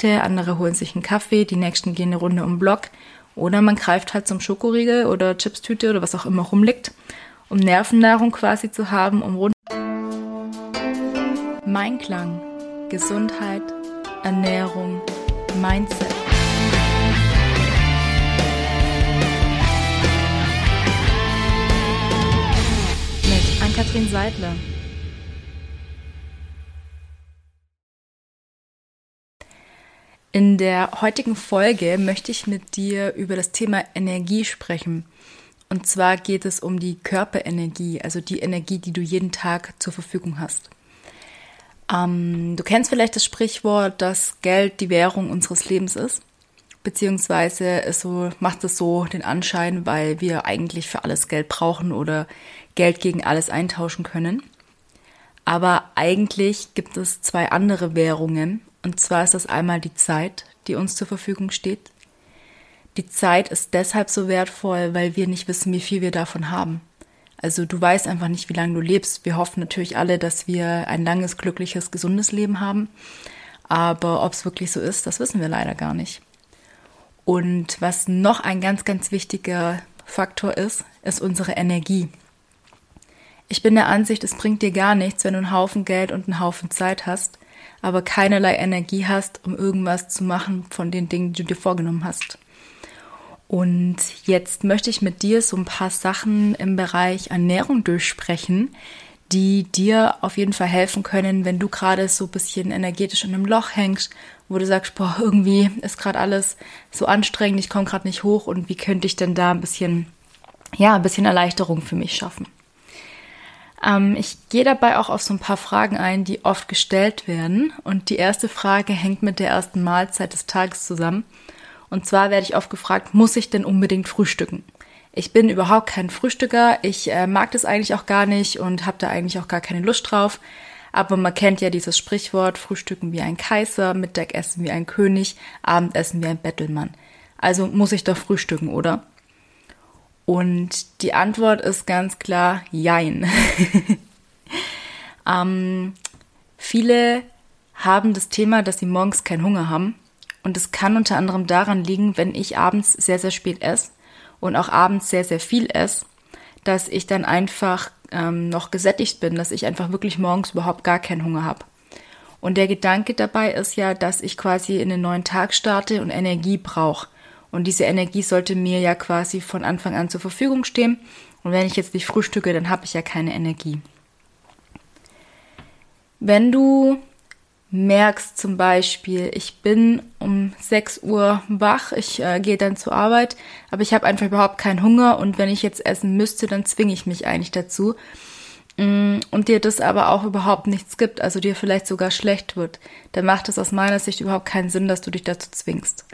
andere holen sich einen Kaffee, die nächsten gehen eine Runde um den Block. Oder man greift halt zum Schokoriegel oder Chipstüte oder was auch immer rumliegt, um Nervennahrung quasi zu haben, um rund. Mein Klang, Gesundheit, Ernährung, Mindset. Mit Ann-Kathrin Seidler. In der heutigen Folge möchte ich mit dir über das Thema Energie sprechen. Und zwar geht es um die Körperenergie, also die Energie, die du jeden Tag zur Verfügung hast. Ähm, du kennst vielleicht das Sprichwort, dass Geld die Währung unseres Lebens ist. Beziehungsweise es so, macht es so den Anschein, weil wir eigentlich für alles Geld brauchen oder Geld gegen alles eintauschen können. Aber eigentlich gibt es zwei andere Währungen und zwar ist das einmal die Zeit, die uns zur Verfügung steht. Die Zeit ist deshalb so wertvoll, weil wir nicht wissen, wie viel wir davon haben. Also du weißt einfach nicht, wie lange du lebst. Wir hoffen natürlich alle, dass wir ein langes, glückliches, gesundes Leben haben. Aber ob es wirklich so ist, das wissen wir leider gar nicht. Und was noch ein ganz, ganz wichtiger Faktor ist, ist unsere Energie. Ich bin der Ansicht, es bringt dir gar nichts, wenn du einen Haufen Geld und einen Haufen Zeit hast, aber keinerlei Energie hast, um irgendwas zu machen von den Dingen, die du dir vorgenommen hast. Und jetzt möchte ich mit dir so ein paar Sachen im Bereich Ernährung durchsprechen, die dir auf jeden Fall helfen können, wenn du gerade so ein bisschen energetisch in einem Loch hängst, wo du sagst, boah, irgendwie ist gerade alles so anstrengend, ich komme gerade nicht hoch und wie könnte ich denn da ein bisschen, ja, ein bisschen Erleichterung für mich schaffen. Ähm, ich gehe dabei auch auf so ein paar Fragen ein, die oft gestellt werden. Und die erste Frage hängt mit der ersten Mahlzeit des Tages zusammen. Und zwar werde ich oft gefragt, muss ich denn unbedingt frühstücken? Ich bin überhaupt kein Frühstücker. Ich äh, mag das eigentlich auch gar nicht und habe da eigentlich auch gar keine Lust drauf. Aber man kennt ja dieses Sprichwort, Frühstücken wie ein Kaiser, Mittagessen wie ein König, Abendessen wie ein Bettelmann. Also muss ich doch frühstücken, oder? Und die Antwort ist ganz klar Jein. ähm, viele haben das Thema, dass sie morgens keinen Hunger haben. Und es kann unter anderem daran liegen, wenn ich abends sehr, sehr spät esse und auch abends sehr, sehr viel esse, dass ich dann einfach ähm, noch gesättigt bin, dass ich einfach wirklich morgens überhaupt gar keinen Hunger habe. Und der Gedanke dabei ist ja, dass ich quasi in den neuen Tag starte und Energie brauche. Und diese Energie sollte mir ja quasi von Anfang an zur Verfügung stehen. Und wenn ich jetzt nicht frühstücke, dann habe ich ja keine Energie. Wenn du merkst zum Beispiel, ich bin um 6 Uhr wach, ich äh, gehe dann zur Arbeit, aber ich habe einfach überhaupt keinen Hunger und wenn ich jetzt essen müsste, dann zwinge ich mich eigentlich dazu. Mm, und dir das aber auch überhaupt nichts gibt, also dir vielleicht sogar schlecht wird, dann macht es aus meiner Sicht überhaupt keinen Sinn, dass du dich dazu zwingst.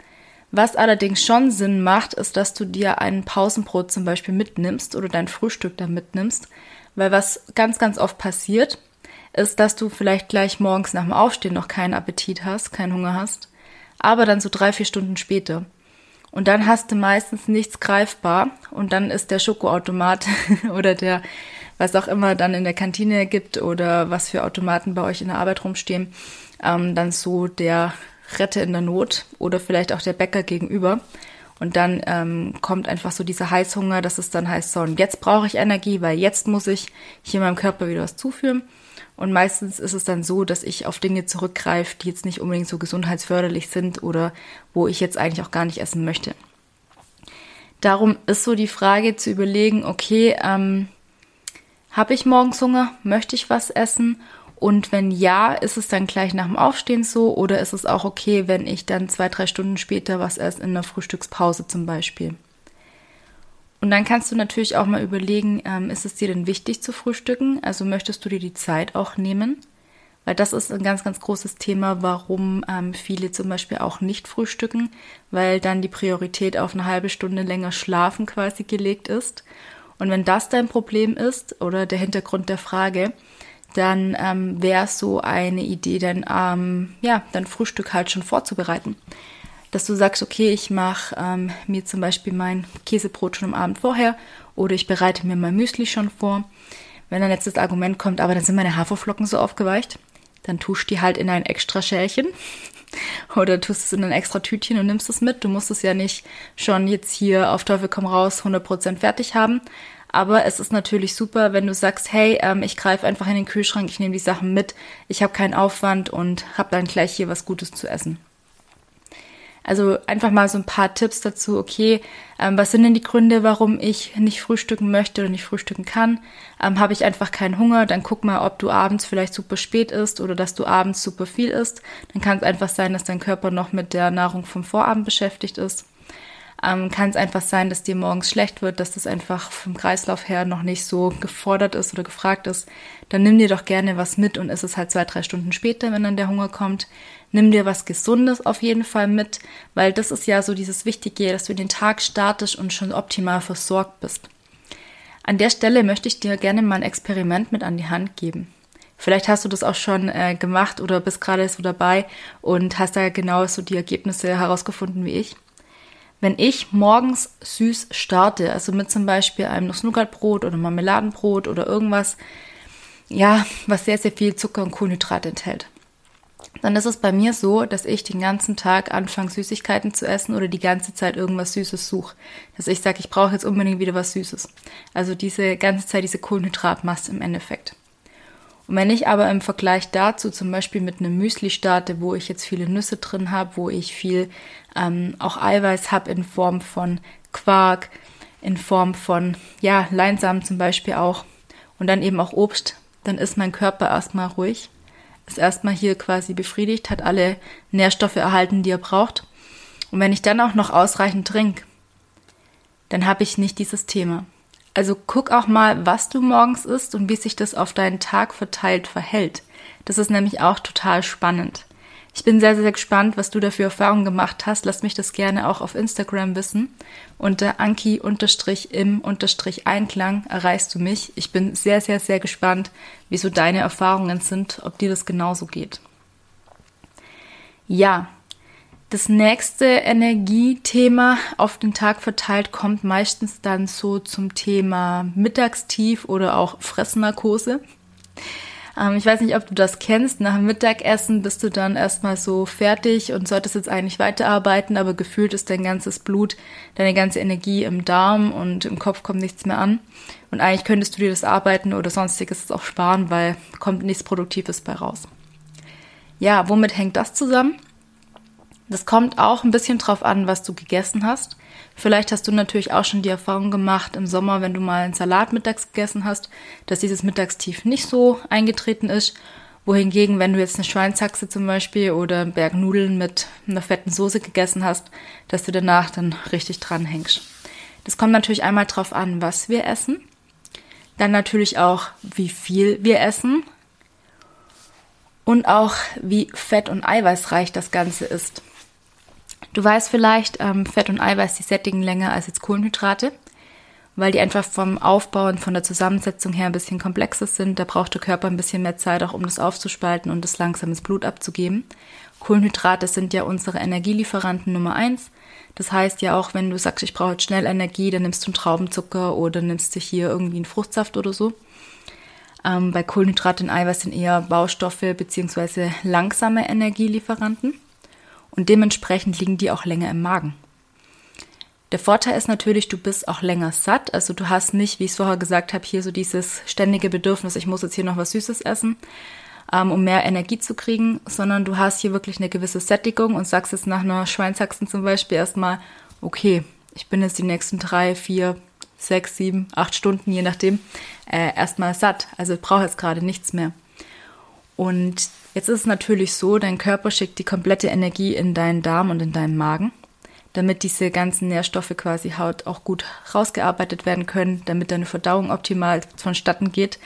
Was allerdings schon Sinn macht, ist, dass du dir ein Pausenbrot zum Beispiel mitnimmst oder dein Frühstück da mitnimmst. Weil was ganz, ganz oft passiert, ist, dass du vielleicht gleich morgens nach dem Aufstehen noch keinen Appetit hast, keinen Hunger hast, aber dann so drei, vier Stunden später. Und dann hast du meistens nichts greifbar und dann ist der Schokoautomat oder der, was auch immer dann in der Kantine gibt oder was für Automaten bei euch in der Arbeit rumstehen, ähm, dann so der Rette in der Not oder vielleicht auch der Bäcker gegenüber. Und dann ähm, kommt einfach so dieser Heißhunger, dass es dann heißt, so, und jetzt brauche ich Energie, weil jetzt muss ich hier meinem Körper wieder was zuführen. Und meistens ist es dann so, dass ich auf Dinge zurückgreife, die jetzt nicht unbedingt so gesundheitsförderlich sind oder wo ich jetzt eigentlich auch gar nicht essen möchte. Darum ist so die Frage zu überlegen, okay, ähm, habe ich morgens Hunger? Möchte ich was essen? Und wenn ja, ist es dann gleich nach dem Aufstehen so oder ist es auch okay, wenn ich dann zwei, drei Stunden später was esse in der Frühstückspause zum Beispiel? Und dann kannst du natürlich auch mal überlegen, ähm, ist es dir denn wichtig zu frühstücken? Also möchtest du dir die Zeit auch nehmen? Weil das ist ein ganz, ganz großes Thema, warum ähm, viele zum Beispiel auch nicht frühstücken, weil dann die Priorität auf eine halbe Stunde länger schlafen quasi gelegt ist. Und wenn das dein Problem ist oder der Hintergrund der Frage, dann ähm, wäre so eine Idee, dann ähm, ja, dein Frühstück halt schon vorzubereiten. Dass du sagst, okay, ich mache ähm, mir zum Beispiel mein Käsebrot schon am Abend vorher oder ich bereite mir mein Müsli schon vor. Wenn dann jetzt das Argument kommt, aber dann sind meine Haferflocken so aufgeweicht, dann tusch die halt in ein extra Schälchen oder tust es in ein extra Tütchen und nimmst es mit. Du musst es ja nicht schon jetzt hier auf Teufel komm raus 100% fertig haben. Aber es ist natürlich super, wenn du sagst, hey, ähm, ich greife einfach in den Kühlschrank, ich nehme die Sachen mit, ich habe keinen Aufwand und habe dann gleich hier was Gutes zu essen. Also einfach mal so ein paar Tipps dazu, okay, ähm, was sind denn die Gründe, warum ich nicht frühstücken möchte oder nicht frühstücken kann? Ähm, Habe ich einfach keinen Hunger, dann guck mal, ob du abends vielleicht super spät isst oder dass du abends super viel isst. Dann kann es einfach sein, dass dein Körper noch mit der Nahrung vom Vorabend beschäftigt ist ähm, kann es einfach sein, dass dir morgens schlecht wird, dass das einfach vom Kreislauf her noch nicht so gefordert ist oder gefragt ist, dann nimm dir doch gerne was mit und ist es halt zwei, drei Stunden später, wenn dann der Hunger kommt. Nimm dir was Gesundes auf jeden Fall mit, weil das ist ja so dieses Wichtige, dass du den Tag startest und schon optimal versorgt bist. An der Stelle möchte ich dir gerne mal ein Experiment mit an die Hand geben. Vielleicht hast du das auch schon äh, gemacht oder bist gerade so dabei und hast da genau so die Ergebnisse herausgefunden wie ich. Wenn ich morgens süß starte, also mit zum Beispiel einem Nuss-Nougat-Brot oder Marmeladenbrot oder irgendwas, ja, was sehr, sehr viel Zucker und Kohlenhydrat enthält, dann ist es bei mir so, dass ich den ganzen Tag anfange, Süßigkeiten zu essen oder die ganze Zeit irgendwas Süßes suche. Dass ich sage, ich brauche jetzt unbedingt wieder was Süßes. Also diese ganze Zeit diese Kohlenhydratmasse im Endeffekt. Und wenn ich aber im Vergleich dazu zum Beispiel mit einem Müsli starte, wo ich jetzt viele Nüsse drin habe, wo ich viel ähm, auch Eiweiß habe in Form von Quark, in Form von, ja, Leinsamen zum Beispiel auch und dann eben auch Obst, dann ist mein Körper erstmal ruhig, ist erstmal hier quasi befriedigt, hat alle Nährstoffe erhalten, die er braucht. Und wenn ich dann auch noch ausreichend trinke, dann habe ich nicht dieses Thema. Also guck auch mal, was du morgens isst und wie sich das auf deinen Tag verteilt verhält. Das ist nämlich auch total spannend. Ich bin sehr, sehr gespannt, was du dafür Erfahrungen gemacht hast. Lass mich das gerne auch auf Instagram wissen. Unter Anki-im-Einklang erreichst du mich. Ich bin sehr, sehr, sehr gespannt, wie so deine Erfahrungen sind, ob dir das genauso geht. Ja, das nächste Energiethema auf den Tag verteilt kommt meistens dann so zum Thema Mittagstief oder auch Fressnarkose. Ähm, ich weiß nicht, ob du das kennst. Nach dem Mittagessen bist du dann erstmal so fertig und solltest jetzt eigentlich weiterarbeiten, aber gefühlt ist dein ganzes Blut, deine ganze Energie im Darm und im Kopf kommt nichts mehr an. Und eigentlich könntest du dir das Arbeiten oder sonstiges auch sparen, weil kommt nichts Produktives bei raus. Ja, womit hängt das zusammen? Das kommt auch ein bisschen drauf an, was du gegessen hast. Vielleicht hast du natürlich auch schon die Erfahrung gemacht im Sommer, wenn du mal einen Salat mittags gegessen hast, dass dieses Mittagstief nicht so eingetreten ist. Wohingegen, wenn du jetzt eine Schweinshaxe zum Beispiel oder einen Berg Nudeln mit einer fetten Soße gegessen hast, dass du danach dann richtig dran hängst. Das kommt natürlich einmal drauf an, was wir essen. Dann natürlich auch, wie viel wir essen. Und auch, wie fett- und eiweißreich das Ganze ist. Du weißt vielleicht, ähm, Fett und Eiweiß, die sättigen länger als jetzt Kohlenhydrate, weil die einfach vom Aufbau und von der Zusammensetzung her ein bisschen komplexer sind. Da braucht der Körper ein bisschen mehr Zeit, auch um das aufzuspalten und das langsam ins Blut abzugeben. Kohlenhydrate sind ja unsere Energielieferanten Nummer eins. Das heißt ja auch, wenn du sagst, ich brauche jetzt schnell Energie, dann nimmst du einen Traubenzucker oder nimmst du hier irgendwie einen Fruchtsaft oder so. Ähm, bei Kohlenhydrate und Eiweiß sind eher Baustoffe bzw. langsame Energielieferanten und dementsprechend liegen die auch länger im Magen. Der Vorteil ist natürlich, du bist auch länger satt. Also du hast nicht, wie ich es vorher gesagt habe, hier so dieses ständige Bedürfnis, ich muss jetzt hier noch was Süßes essen, ähm, um mehr Energie zu kriegen, sondern du hast hier wirklich eine gewisse Sättigung und sagst jetzt nach einer Schweinshaxen zum Beispiel erstmal, okay, ich bin jetzt die nächsten drei, vier, sechs, sieben, acht Stunden, je nachdem, äh, erstmal satt. Also ich brauche jetzt gerade nichts mehr. Und jetzt ist es natürlich so, dein Körper schickt die komplette Energie in deinen Darm und in deinen Magen, damit diese ganzen Nährstoffe quasi Haut auch gut rausgearbeitet werden können, damit deine Verdauung optimal vonstatten geht.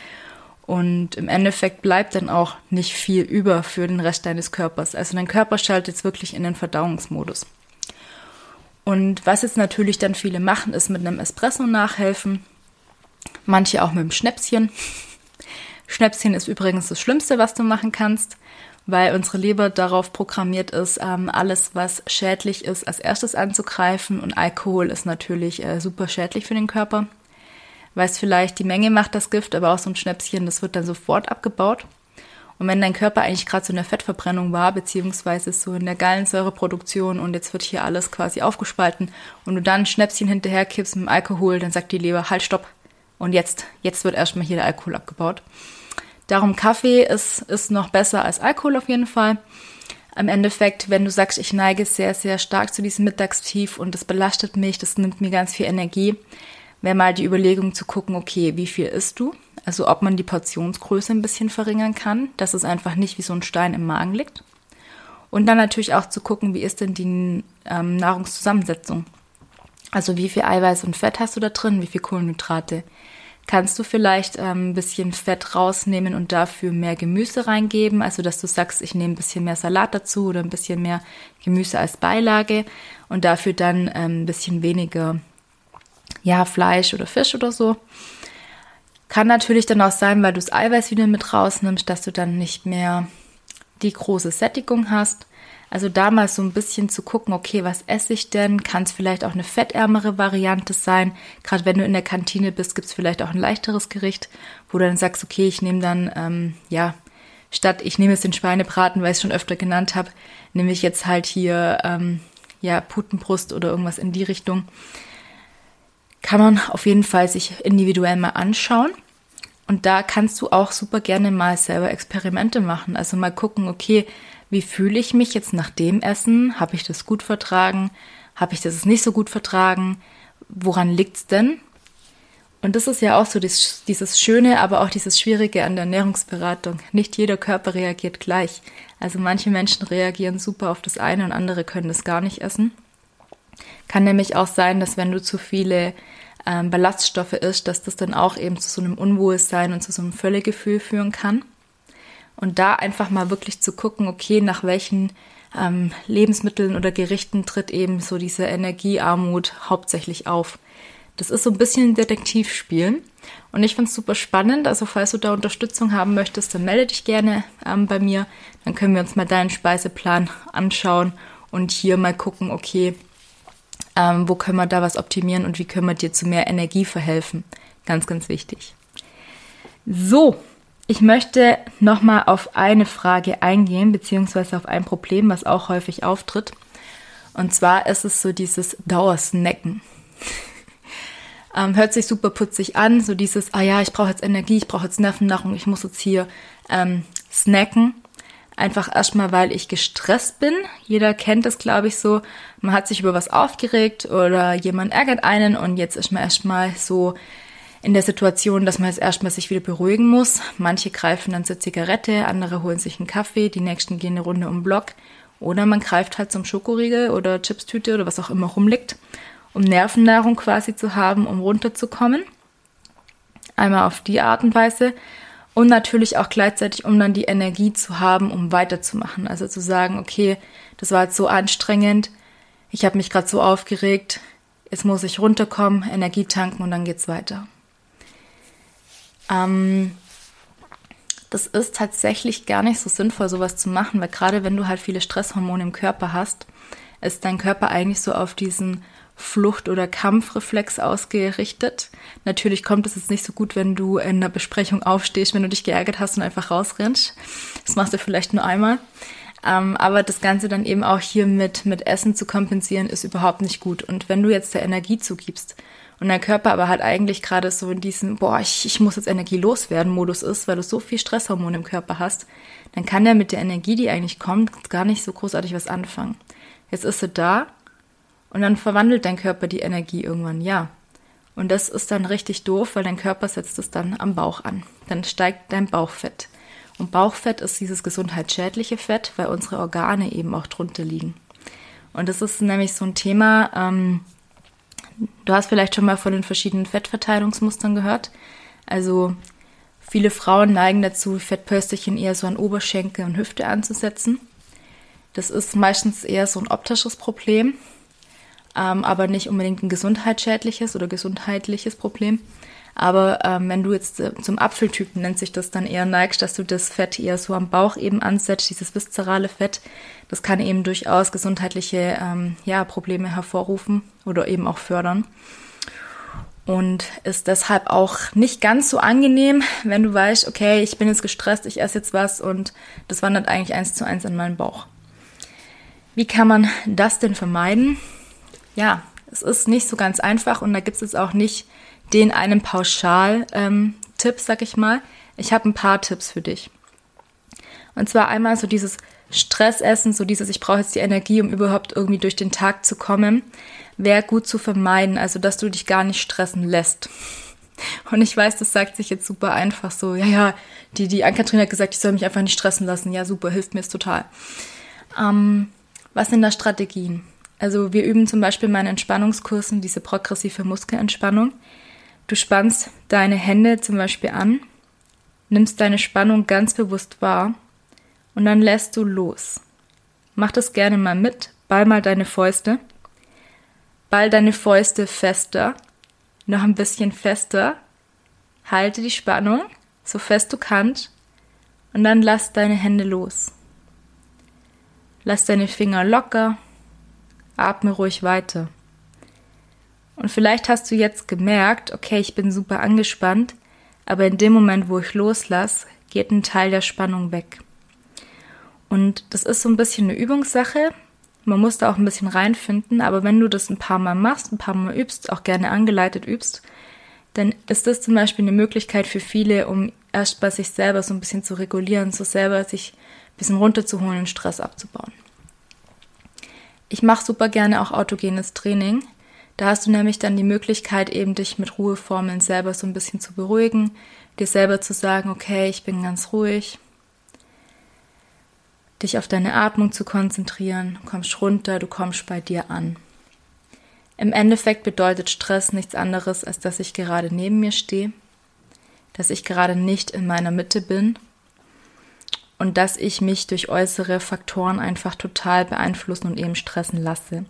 Und im Endeffekt bleibt dann auch nicht viel über für den Rest deines Körpers. Also dein Körper schaltet jetzt wirklich in den Verdauungsmodus. Und was jetzt natürlich dann viele machen, ist mit einem Espresso nachhelfen. Manche auch mit einem Schnäpschen. Schnäpschen ist übrigens das Schlimmste, was du machen kannst, weil unsere Leber darauf programmiert ist, ähm, alles, was schädlich ist, als erstes anzugreifen. Und Alkohol ist natürlich äh, super schädlich für den Körper. Weiß vielleicht, die Menge macht das Gift, aber auch so ein Schnäpschen, das wird dann sofort abgebaut. Und wenn dein Körper eigentlich gerade so in der Fettverbrennung war, beziehungsweise so in der Gallensäureproduktion und jetzt wird hier alles quasi aufgespalten und du dann Schnäpschen hinterher kippst mit dem Alkohol, dann sagt die Leber, halt, stopp. Und jetzt, jetzt wird erstmal hier der Alkohol abgebaut. Darum Kaffee ist, ist noch besser als Alkohol auf jeden Fall. Im Endeffekt, wenn du sagst, ich neige sehr, sehr stark zu diesem Mittagstief und das belastet mich, das nimmt mir ganz viel Energie, wäre mal die Überlegung zu gucken, okay, wie viel isst du? Also ob man die Portionsgröße ein bisschen verringern kann, dass es einfach nicht wie so ein Stein im Magen liegt. Und dann natürlich auch zu gucken, wie ist denn die ähm, Nahrungszusammensetzung? Also wie viel Eiweiß und Fett hast du da drin, wie viel Kohlenhydrate? Kannst du vielleicht ähm, ein bisschen Fett rausnehmen und dafür mehr Gemüse reingeben? Also dass du sagst, ich nehme ein bisschen mehr Salat dazu oder ein bisschen mehr Gemüse als Beilage und dafür dann ähm, ein bisschen weniger ja, Fleisch oder Fisch oder so. Kann natürlich dann auch sein, weil du das Eiweiß wieder mit rausnimmst, dass du dann nicht mehr die große Sättigung hast. Also da mal so ein bisschen zu gucken, okay, was esse ich denn? Kann es vielleicht auch eine fettärmere Variante sein? Gerade wenn du in der Kantine bist, gibt es vielleicht auch ein leichteres Gericht, wo du dann sagst, okay, ich nehme dann, ähm, ja, statt ich nehme jetzt den Schweinebraten, weil ich es schon öfter genannt habe, nehme ich jetzt halt hier, ähm, ja, Putenbrust oder irgendwas in die Richtung kann man auf jeden Fall sich individuell mal anschauen. Und da kannst du auch super gerne mal selber Experimente machen. Also mal gucken, okay, wie fühle ich mich jetzt nach dem Essen? Habe ich das gut vertragen? Habe ich das nicht so gut vertragen? Woran liegt's denn? Und das ist ja auch so das, dieses Schöne, aber auch dieses Schwierige an der Ernährungsberatung. Nicht jeder Körper reagiert gleich. Also manche Menschen reagieren super auf das eine und andere können das gar nicht essen. Kann nämlich auch sein, dass wenn du zu viele ähm, Ballaststoffe isst, dass das dann auch eben zu so einem Unwohlsein und zu so einem Völlegefühl führen kann. Und da einfach mal wirklich zu gucken, okay, nach welchen ähm, Lebensmitteln oder Gerichten tritt eben so diese Energiearmut hauptsächlich auf. Das ist so ein bisschen ein Detektivspielen. Und ich finde es super spannend. Also falls du da Unterstützung haben möchtest, dann melde dich gerne ähm, bei mir. Dann können wir uns mal deinen Speiseplan anschauen und hier mal gucken, okay, ähm, wo können wir da was optimieren und wie können wir dir zu mehr Energie verhelfen. Ganz, ganz wichtig. So, ich möchte nochmal auf eine Frage eingehen, beziehungsweise auf ein Problem, was auch häufig auftritt. Und zwar ist es so dieses Dauersnacken. ähm, hört sich super putzig an, so dieses, ah ja, ich brauche jetzt Energie, ich brauche jetzt Nervennahrung, ich muss jetzt hier ähm, snacken. Einfach erstmal, weil ich gestresst bin. Jeder kennt das, glaube ich, so. Man hat sich über was aufgeregt oder jemand ärgert einen und jetzt ist man erstmal so in der Situation, dass man jetzt erstmal sich wieder beruhigen muss. Manche greifen dann zur Zigarette, andere holen sich einen Kaffee, die nächsten gehen eine Runde um den Block. Oder man greift halt zum Schokoriegel oder Chipstüte oder was auch immer rumliegt, um Nervennahrung quasi zu haben, um runterzukommen. Einmal auf die Art und Weise und natürlich auch gleichzeitig, um dann die Energie zu haben, um weiterzumachen. Also zu sagen, okay, das war jetzt so anstrengend, ich habe mich gerade so aufgeregt, jetzt muss ich runterkommen, Energie tanken und dann geht's weiter. Ähm, das ist tatsächlich gar nicht so sinnvoll, sowas zu machen, weil gerade wenn du halt viele Stresshormone im Körper hast, ist dein Körper eigentlich so auf diesen Flucht- oder Kampfreflex ausgerichtet. Natürlich kommt es jetzt nicht so gut, wenn du in einer Besprechung aufstehst, wenn du dich geärgert hast und einfach rausrennst. Das machst du vielleicht nur einmal. Ähm, aber das Ganze dann eben auch hier mit, mit Essen zu kompensieren, ist überhaupt nicht gut. Und wenn du jetzt der Energie zugibst und dein Körper aber halt eigentlich gerade so in diesem, boah, ich, ich muss jetzt Energie loswerden Modus ist, weil du so viel Stresshormone im Körper hast, dann kann der mit der Energie, die eigentlich kommt, gar nicht so großartig was anfangen. Jetzt ist sie da und dann verwandelt dein Körper die Energie irgendwann, ja. Und das ist dann richtig doof, weil dein Körper setzt es dann am Bauch an. Dann steigt dein Bauchfett. Und Bauchfett ist dieses gesundheitsschädliche Fett, weil unsere Organe eben auch drunter liegen. Und das ist nämlich so ein Thema, ähm, du hast vielleicht schon mal von den verschiedenen Fettverteilungsmustern gehört. Also viele Frauen neigen dazu, Fettpölsterchen eher so an Oberschenkel und Hüfte anzusetzen. Das ist meistens eher so ein optisches Problem ähm, aber nicht unbedingt ein gesundheitsschädliches oder gesundheitliches Problem. Aber ähm, wenn du jetzt äh, zum Apfeltypen nennt sich das dann eher neigst, dass du das Fett eher so am Bauch eben ansetzt, dieses viszerale Fett, das kann eben durchaus gesundheitliche ähm, ja, Probleme hervorrufen oder eben auch fördern. und ist deshalb auch nicht ganz so angenehm, wenn du weißt, okay, ich bin jetzt gestresst, ich esse jetzt was und das wandert eigentlich eins zu eins in meinen Bauch. Wie kann man das denn vermeiden? Ja, es ist nicht so ganz einfach und da gibt es jetzt auch nicht den einen Pauschal-Tipp, ähm, sag ich mal. Ich habe ein paar Tipps für dich. Und zwar einmal so dieses Stressessen, so dieses, ich brauche jetzt die Energie, um überhaupt irgendwie durch den Tag zu kommen, wäre gut zu vermeiden, also dass du dich gar nicht stressen lässt. Und ich weiß, das sagt sich jetzt super einfach so, ja, ja, die, die Ann-Kathrin hat gesagt, ich soll mich einfach nicht stressen lassen. Ja, super, hilft mir es total. Ähm, was sind da Strategien? Also wir üben zum Beispiel in meinen Entspannungskursen diese progressive Muskelentspannung. Du spannst deine Hände zum Beispiel an, nimmst deine Spannung ganz bewusst wahr und dann lässt du los. Mach das gerne mal mit, ball mal deine Fäuste. Ball deine Fäuste fester, noch ein bisschen fester. Halte die Spannung, so fest du kannst, und dann lass deine Hände los. Lass deine Finger locker, atme ruhig weiter. Und vielleicht hast du jetzt gemerkt, okay, ich bin super angespannt, aber in dem Moment, wo ich loslasse, geht ein Teil der Spannung weg. Und das ist so ein bisschen eine Übungssache. Man muss da auch ein bisschen reinfinden, aber wenn du das ein paar Mal machst, ein paar Mal übst, auch gerne angeleitet übst, dann ist das zum Beispiel eine Möglichkeit für viele, um erst bei sich selber so ein bisschen zu regulieren, so selber sich ein bisschen runterzuholen und Stress abzubauen. Ich mache super gerne auch autogenes Training. Da hast du nämlich dann die Möglichkeit, eben dich mit Ruheformeln selber so ein bisschen zu beruhigen, dir selber zu sagen, okay, ich bin ganz ruhig, dich auf deine Atmung zu konzentrieren, du kommst runter, du kommst bei dir an. Im Endeffekt bedeutet Stress nichts anderes, als dass ich gerade neben mir stehe, dass ich gerade nicht in meiner Mitte bin und dass ich mich durch äußere Faktoren einfach total beeinflussen und eben stressen lasse.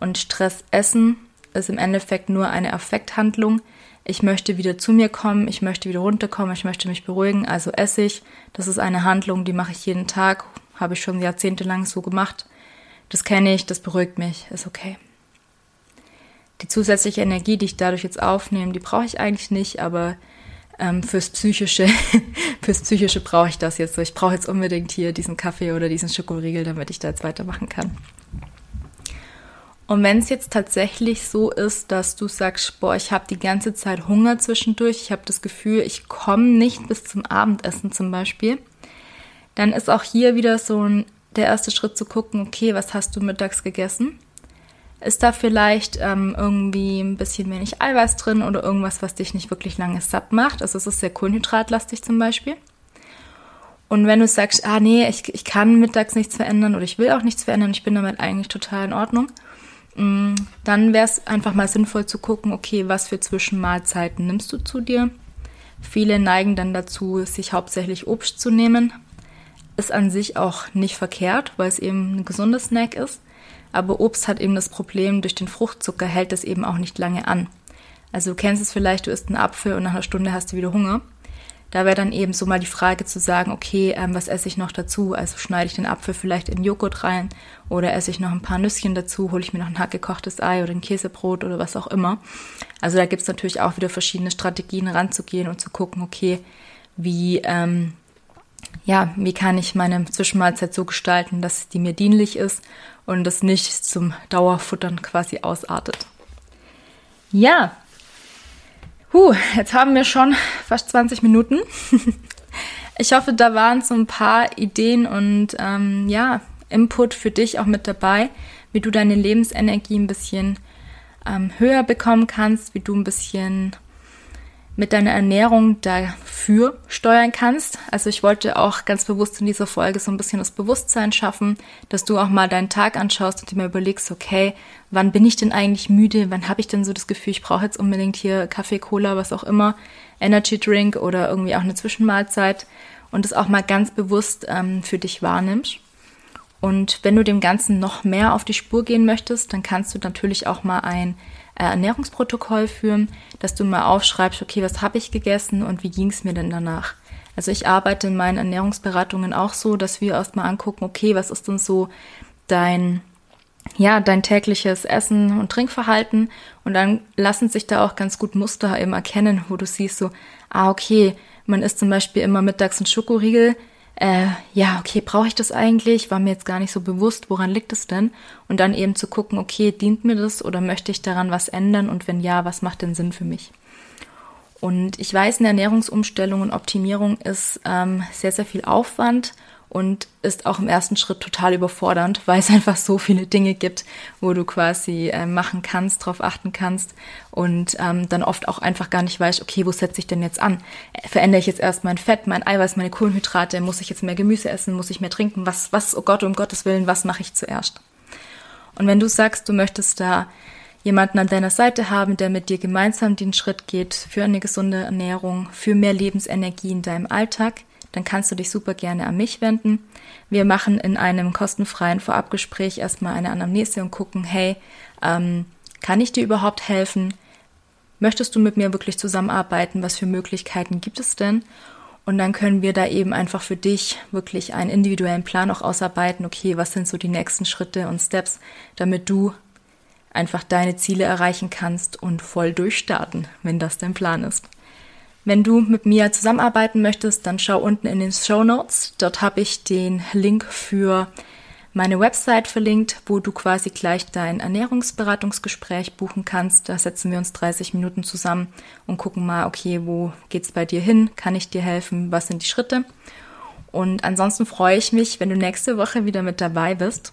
Und Stress essen ist im Endeffekt nur eine Affekthandlung. Ich möchte wieder zu mir kommen, ich möchte wieder runterkommen, ich möchte mich beruhigen, also esse ich. Das ist eine Handlung, die mache ich jeden Tag, habe ich schon jahrzehntelang so gemacht. Das kenne ich, das beruhigt mich, ist okay. Die zusätzliche Energie, die ich dadurch jetzt aufnehme, die brauche ich eigentlich nicht, aber ähm, fürs Psychische, fürs Psychische brauche ich das jetzt so. Ich brauche jetzt unbedingt hier diesen Kaffee oder diesen Schokoriegel, damit ich da jetzt weitermachen kann. Und wenn es jetzt tatsächlich so ist, dass du sagst, boah, ich habe die ganze Zeit Hunger zwischendurch, ich habe das Gefühl, ich komme nicht bis zum Abendessen zum Beispiel, dann ist auch hier wieder so ein, der erste Schritt zu gucken, okay, was hast du mittags gegessen? Ist da vielleicht ähm, irgendwie ein bisschen wenig Eiweiß drin oder irgendwas, was dich nicht wirklich lange satt macht? Also es ist sehr kohlenhydratlastig zum Beispiel. Und wenn du sagst, ah nee, ich, ich kann mittags nichts verändern oder ich will auch nichts verändern, ich bin damit eigentlich total in Ordnung, dann wäre es einfach mal sinnvoll zu gucken, okay, was für Zwischenmahlzeiten nimmst du zu dir? Viele neigen dann dazu, sich hauptsächlich Obst zu nehmen. Ist an sich auch nicht verkehrt, weil es eben ein gesunder Snack ist. Aber Obst hat eben das Problem, durch den Fruchtzucker hält es eben auch nicht lange an. Also du kennst es vielleicht, du isst einen Apfel und nach einer Stunde hast du wieder Hunger. Da wäre dann eben so mal die Frage zu sagen, okay, ähm, was esse ich noch dazu? Also schneide ich den Apfel vielleicht in Joghurt rein oder esse ich noch ein paar Nüsschen dazu, hole ich mir noch ein hackgekochtes Ei oder ein Käsebrot oder was auch immer. Also da gibt es natürlich auch wieder verschiedene Strategien ranzugehen und zu gucken, okay, wie, ähm, ja, wie kann ich meine Zwischenmahlzeit so gestalten, dass die mir dienlich ist und es nicht zum Dauerfuttern quasi ausartet. Ja, huh, jetzt haben wir schon fast 20 Minuten. ich hoffe, da waren so ein paar Ideen und ähm, ja, Input für dich auch mit dabei, wie du deine Lebensenergie ein bisschen ähm, höher bekommen kannst, wie du ein bisschen mit deiner Ernährung dafür steuern kannst. Also ich wollte auch ganz bewusst in dieser Folge so ein bisschen das Bewusstsein schaffen, dass du auch mal deinen Tag anschaust und dir mal überlegst, okay, wann bin ich denn eigentlich müde? Wann habe ich denn so das Gefühl, ich brauche jetzt unbedingt hier Kaffee, Cola, was auch immer, Energy Drink oder irgendwie auch eine Zwischenmahlzeit und das auch mal ganz bewusst ähm, für dich wahrnimmst. Und wenn du dem Ganzen noch mehr auf die Spur gehen möchtest, dann kannst du natürlich auch mal ein Ernährungsprotokoll führen, dass du mal aufschreibst, okay, was habe ich gegessen und wie ging es mir denn danach? Also ich arbeite in meinen Ernährungsberatungen auch so, dass wir erstmal angucken, okay, was ist denn so dein ja, dein tägliches Essen und Trinkverhalten und dann lassen sich da auch ganz gut Muster eben erkennen, wo du siehst so, ah, okay, man isst zum Beispiel immer mittags ein Schokoriegel, äh, ja, okay, brauche ich das eigentlich? War mir jetzt gar nicht so bewusst, woran liegt es denn? Und dann eben zu gucken, okay, dient mir das oder möchte ich daran was ändern und wenn ja, was macht denn Sinn für mich? Und ich weiß, eine Ernährungsumstellung und Optimierung ist ähm, sehr, sehr viel Aufwand und ist auch im ersten Schritt total überfordernd, weil es einfach so viele Dinge gibt, wo du quasi äh, machen kannst, drauf achten kannst und ähm, dann oft auch einfach gar nicht weißt, okay, wo setze ich denn jetzt an? Verändere ich jetzt erst mein Fett, mein Eiweiß, meine Kohlenhydrate? Muss ich jetzt mehr Gemüse essen? Muss ich mehr trinken? Was, was, oh Gott, um Gottes Willen, was mache ich zuerst? Und wenn du sagst, du möchtest da jemanden an deiner Seite haben, der mit dir gemeinsam den Schritt geht für eine gesunde Ernährung, für mehr Lebensenergie in deinem Alltag, dann kannst du dich super gerne an mich wenden. Wir machen in einem kostenfreien Vorabgespräch erstmal eine Anamnese und gucken, hey, ähm, kann ich dir überhaupt helfen? Möchtest du mit mir wirklich zusammenarbeiten? Was für Möglichkeiten gibt es denn? Und dann können wir da eben einfach für dich wirklich einen individuellen Plan auch ausarbeiten. Okay, was sind so die nächsten Schritte und Steps, damit du einfach deine Ziele erreichen kannst und voll durchstarten, wenn das dein Plan ist. Wenn du mit mir zusammenarbeiten möchtest, dann schau unten in den Show Notes. Dort habe ich den Link für meine Website verlinkt, wo du quasi gleich dein Ernährungsberatungsgespräch buchen kannst. Da setzen wir uns 30 Minuten zusammen und gucken mal, okay, wo geht's bei dir hin? Kann ich dir helfen? Was sind die Schritte? Und ansonsten freue ich mich, wenn du nächste Woche wieder mit dabei bist.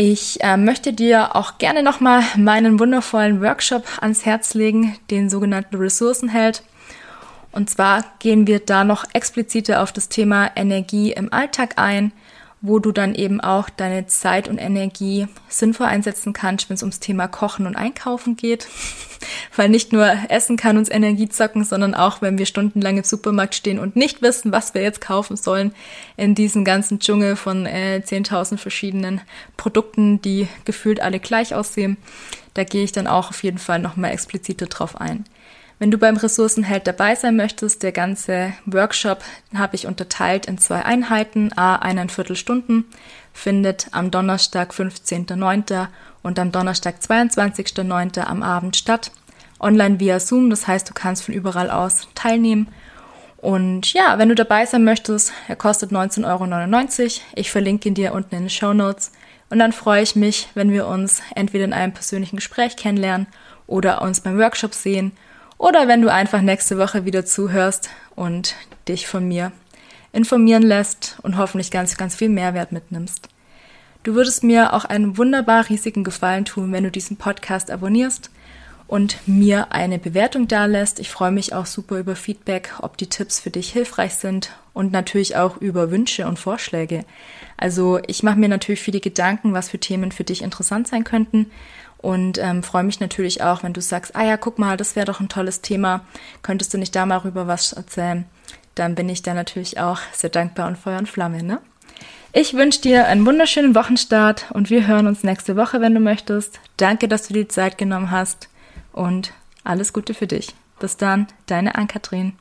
Ich äh, möchte dir auch gerne nochmal meinen wundervollen Workshop ans Herz legen, den sogenannten Ressourcenheld. Und zwar gehen wir da noch expliziter auf das Thema Energie im Alltag ein wo du dann eben auch deine Zeit und Energie sinnvoll einsetzen kannst, wenn es ums Thema Kochen und Einkaufen geht. Weil nicht nur Essen kann uns Energie zocken, sondern auch, wenn wir stundenlang im Supermarkt stehen und nicht wissen, was wir jetzt kaufen sollen, in diesem ganzen Dschungel von äh, 10.000 verschiedenen Produkten, die gefühlt alle gleich aussehen. Da gehe ich dann auch auf jeden Fall nochmal expliziter drauf ein. Wenn du beim Ressourcenheld dabei sein möchtest, der ganze Workshop habe ich unterteilt in zwei Einheiten, a eineinviertel Stunden, findet am Donnerstag 15.09. und am Donnerstag 22.09. am Abend statt. Online via Zoom, das heißt, du kannst von überall aus teilnehmen. Und ja, wenn du dabei sein möchtest, er kostet 19,99 Euro. Ich verlinke ihn dir unten in den Show Notes. Und dann freue ich mich, wenn wir uns entweder in einem persönlichen Gespräch kennenlernen oder uns beim Workshop sehen oder wenn du einfach nächste Woche wieder zuhörst und dich von mir informieren lässt und hoffentlich ganz, ganz viel Mehrwert mitnimmst. Du würdest mir auch einen wunderbar riesigen Gefallen tun, wenn du diesen Podcast abonnierst und mir eine Bewertung dalässt. Ich freue mich auch super über Feedback, ob die Tipps für dich hilfreich sind und natürlich auch über Wünsche und Vorschläge. Also ich mache mir natürlich viele Gedanken, was für Themen für dich interessant sein könnten und ähm, freue mich natürlich auch, wenn du sagst, ah ja, guck mal, das wäre doch ein tolles Thema, könntest du nicht da mal rüber was erzählen? Dann bin ich da natürlich auch sehr dankbar und Feuer und Flamme, ne? Ich wünsche dir einen wunderschönen Wochenstart und wir hören uns nächste Woche, wenn du möchtest. Danke, dass du dir die Zeit genommen hast und alles Gute für dich. Bis dann, deine Ann-Kathrin.